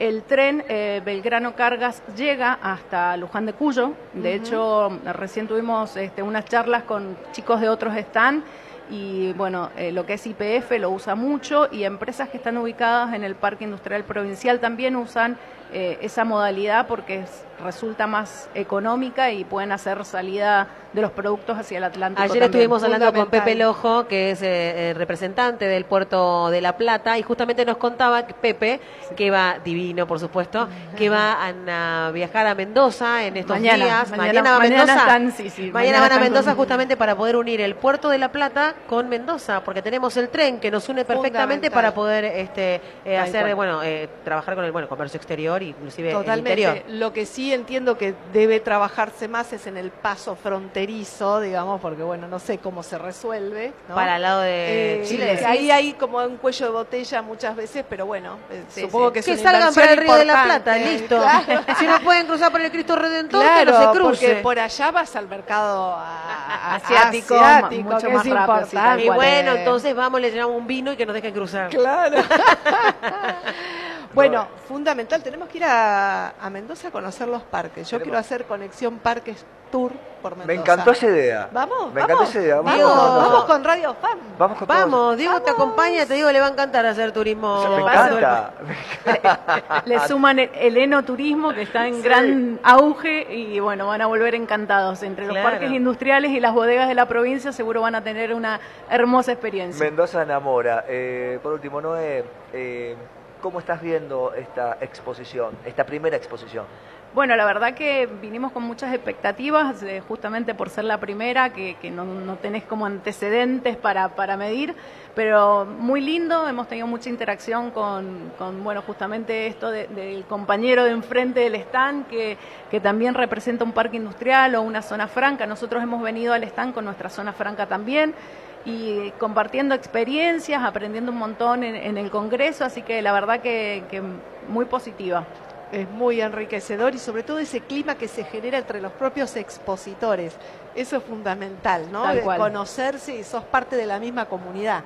El tren eh, Belgrano Cargas llega hasta Luján de Cuyo. De hecho, recién tuvimos este, unas charlas con chicos de otros stand y bueno, eh, lo que es IPF lo usa mucho y empresas que están ubicadas en el Parque Industrial Provincial también usan eh, esa modalidad porque es- resulta más económica y pueden hacer salida de los productos hacia el Atlántico. Ayer también. estuvimos hablando con. Pepe Lojo, que es eh, eh, representante del puerto de La Plata, y justamente nos contaba que Pepe, que va divino, por supuesto, que va a, a viajar a Mendoza en estos Mañana, días. mañana- va a mañana Mendoza. están, sí, sí, mañana, mañana van a Mendoza con- justamente para poder unir el puerto de La Plata con Mendoza, porque tenemos el tren que nos une perfectamente para poder este, eh, hacer, cual. bueno, eh, trabajar con el bueno comercio exterior, inclusive el Totalmente. interior. Lo que sí entiendo que debe trabajarse más es en el paso fronterizo, digamos, porque bueno, no sé cómo se resuelve. ¿no? Para el lado de Eh, Chile. que Ahí hay como un cuello de botella muchas veces, pero bueno, eh, Sí, supongo sí. que es que salgan para el Río de la. Plata, listo. Claro. Si no pueden cruzar por el Cristo Redentor, Claro, que no se cruce. porque por allá vas al mercado a- a- Asiático, asiático, mucho que más es rápido. Y bueno, entonces vamos, le llevamos un vino y que nos dejen cruzar. Claro. Bueno, fundamental, tenemos que ir a, a Mendoza a conocer los parques. Yo quiero hacer conexión parques tour por Mendoza. Me encantó esa idea. Vamos, Me vamos. encantó esa idea. Vamos, Diego, vamos, vamos. vamos con Radio Fan. Vamos con todos. Vamos, Diego te acompaña, te digo, le va a encantar hacer turismo. Me Paso del- encanta. Le suman el, el enoturismo que está en gran auge y bueno, van a volver encantados. Entre los Claro. parques industriales y las bodegas de la provincia seguro van a tener una hermosa experiencia. Mendoza enamora. Eh, por último, Noé, eh, ¿cómo estás viendo esta exposición, esta primera exposición? Bueno, la verdad que vinimos con muchas expectativas, eh, justamente por ser la primera, que, que no, no tenés como antecedentes para, para medir, pero muy lindo, hemos tenido mucha interacción con, con, bueno, justamente esto de- del compañero de enfrente del stand, que, que también representa un parque industrial o una zona franca. Nosotros hemos venido al stand con nuestra zona franca también y compartiendo experiencias, aprendiendo un montón en, en el Congreso, así que la verdad que, que muy positiva. Es muy enriquecedor y sobre todo ese clima que se genera entre los propios expositores. Eso es fundamental, ¿no? Conocerse y sos parte de la misma comunidad.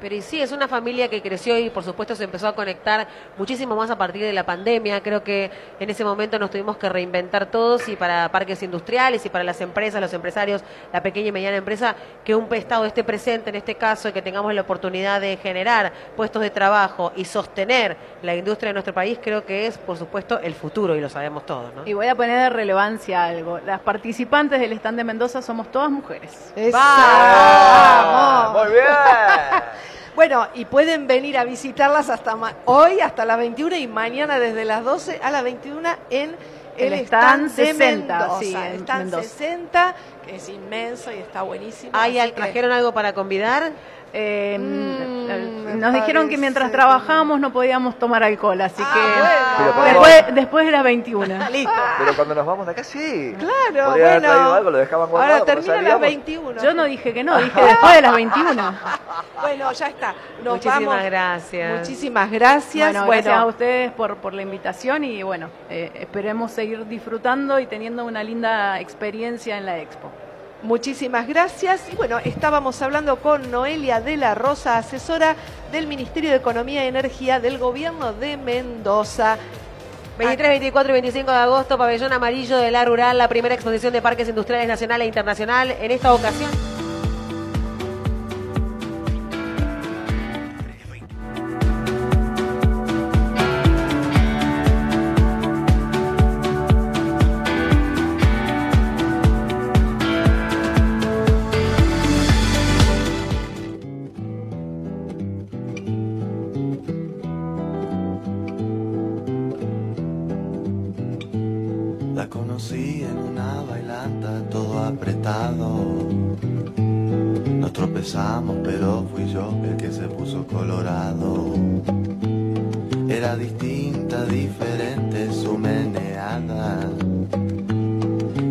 Pero y sí, es una familia que creció y por supuesto se empezó a conectar muchísimo más a partir de la pandemia. Creo que en ese momento nos tuvimos que reinventar todos y para parques industriales y para las empresas, los empresarios, la pequeña y mediana empresa, que un Estado esté presente en este caso y que tengamos la oportunidad de generar puestos de trabajo y sostener la industria de nuestro país, creo que es, por supuesto, el futuro y lo sabemos todos. ¿no? Y voy a poner de relevancia algo. Las participantes del stand de Mendoza somos todas mujeres. ¡Vamos! Muy bien. Bueno, y pueden venir a visitarlas hasta ma- hoy, hasta las 21 y mañana desde las 12 a las 21 en el, El stand, stand de 60, Mendoza. sí, en stand Mendoza. 60, que es inmenso y está buenísimo. ¿Hay, así que- ¿Trajeron algo para convidar? Eh, me nos dijeron que mientras parece trabajábamos no podíamos tomar alcohol, así Ah, que cuando- después, después de las 21. Listo. Pero cuando nos vamos de acá, sí. Claro, Podrían haber bueno. traído algo, lo dejaban guardado. Ahora termina las salíamos. 21. Yo no dije que no, dije después de las 21. Bueno, ya está. Nos Muchísimas vamos. gracias. Muchísimas gracias. Bueno, gracias a ustedes por, por la invitación y bueno, eh, esperemos seguir disfrutando y teniendo una linda experiencia en la expo. Muchísimas gracias. Y bueno, estábamos hablando con Noelia de la Rosa, asesora del Ministerio de Economía y Energía del Gobierno de Mendoza. 23, 24 y 25 de agosto, Pabellón Amarillo de la Rural, la primera exposición de parques industriales nacional e internacional. En esta ocasión, conocí en una bailanta todo apretado. Nos tropezamos, pero fui yo el que se puso colorado. Era distinta, diferente su meneada.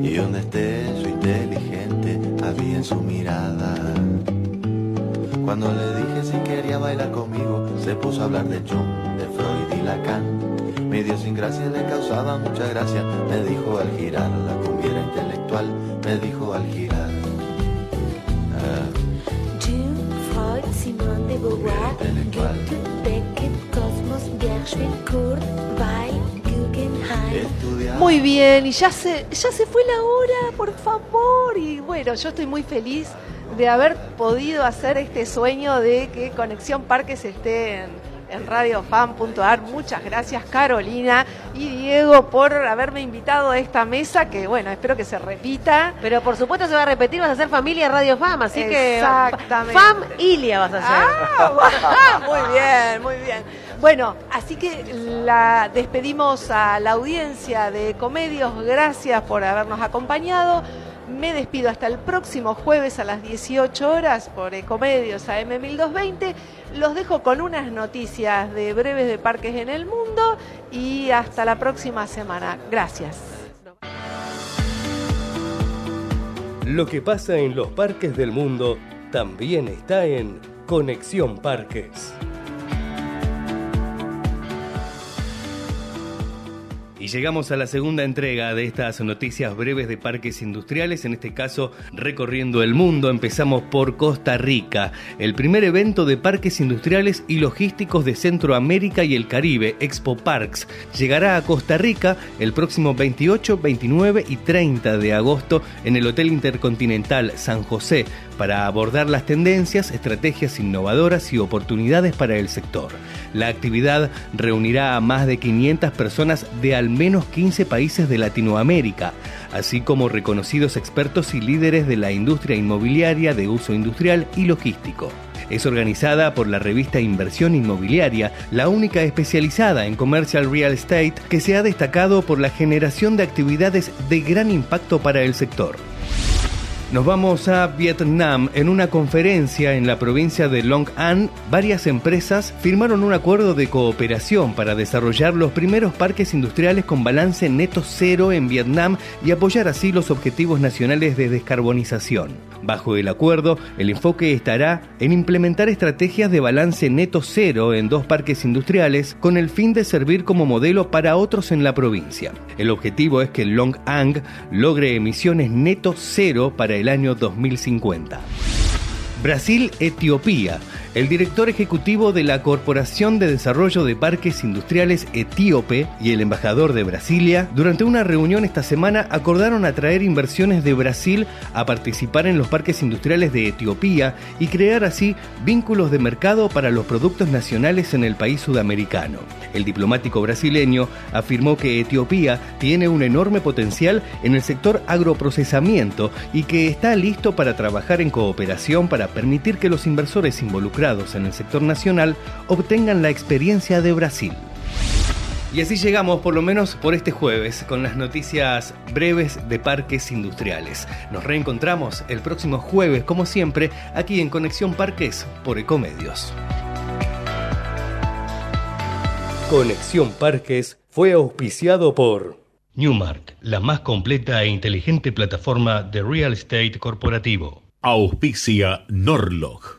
Y un destello inteligente había en su mirada. Cuando le dije si quería bailar conmigo, se puso a hablar de Jung, de Freud y Lacan. Mi idiosincrasia le causaba mucha gracia. Me dijo al girar, la cumbiera intelectual. Me dijo al girar. Ah, Jung, Freud, Simone de Beauvoir, Goethe, Beckett, Cosmos, Gershwin, Kurt, Weil, Guggenheim. Muy bien, y ya se, ya se fue la hora, por favor. Y bueno, yo estoy muy feliz de haber podido hacer este sueño de que Conexión Parques esté en, en radiofan.ar. Muchas gracias Carolina y Diego por haberme invitado a esta mesa que bueno, espero que se repita. Pero por supuesto se va a repetir, vas a ser familia Radio Fam, así que Exactamente. Fam Ilia vas a ser. Ah, muy bien, muy bien. Bueno, así que la despedimos a la audiencia de Comedios. Gracias por habernos acompañado. Me despido hasta el próximo jueves a las 18 horas por Ecomedios AM 1220. Los dejo con unas noticias de breves de parques en el mundo y hasta la próxima semana. Gracias. Lo que pasa en los parques del mundo también está en Conexión Parques. Llegamos a la segunda entrega de estas noticias breves de parques industriales, en este caso recorriendo el mundo. Empezamos por Costa Rica, el primer evento de parques industriales y logísticos de Centroamérica y el Caribe, Expo Parks, llegará a Costa Rica el próximo 28, 29 y 30 de agosto en el Hotel Intercontinental San José para abordar las tendencias, estrategias innovadoras y oportunidades para el sector. La actividad reunirá a más de 500 personas de al menos 15 países de Latinoamérica, así como reconocidos expertos y líderes de la industria inmobiliaria de uso industrial y logístico. Es organizada por la revista Inversión Inmobiliaria, la única especializada en commercial real estate que se ha destacado por la generación de actividades de gran impacto para el sector. Nos vamos a Vietnam. En una conferencia en la provincia de Long An, varias empresas firmaron un acuerdo de cooperación para desarrollar los primeros parques industriales con balance neto cero en Vietnam y apoyar así los objetivos nacionales de descarbonización. Bajo el acuerdo, el enfoque estará en implementar estrategias de balance neto cero en dos parques industriales con el fin de servir como modelo para otros en la provincia. El objetivo es que Long An logre emisiones neto cero para el año 2050. Brasil-Etiopía. El director ejecutivo de la Corporación de Desarrollo de Parques Industriales Etíope y el embajador de Brasilia, durante una reunión esta semana acordaron atraer inversiones de Brasil a participar en los parques industriales de Etiopía y crear así vínculos de mercado para los productos nacionales en el país sudamericano. El diplomático brasileño afirmó que Etiopía tiene un enorme potencial en el sector agroprocesamiento y que está listo para trabajar en cooperación para permitir que los inversores involucrados en el sector nacional obtengan la experiencia de Brasil. Y así llegamos, por lo menos por este jueves, con las noticias breves de parques industriales. Nos reencontramos el próximo jueves, como siempre, aquí en Conexión Parques por Ecomedios. Conexión Parques fue auspiciado por Newmark, la más completa e inteligente plataforma de real estate corporativo. Auspicia Norlog,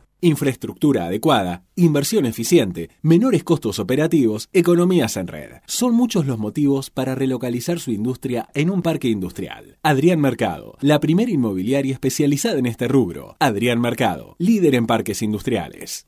Infraestructura adecuada, inversión eficiente, menores costos operativos, economías en red. Son muchos los motivos para relocalizar su industria en un parque industrial. Adrián Mercado, la primera inmobiliaria especializada en este rubro. Adrián Mercado, líder en parques industriales.